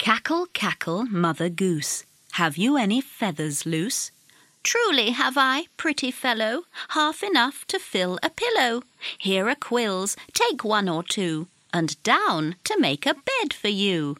Cackle, cackle, mother goose. Have you any feathers loose? Truly have I, pretty fellow, half enough to fill a pillow. Here are quills, take one or two, and down to make a bed for you.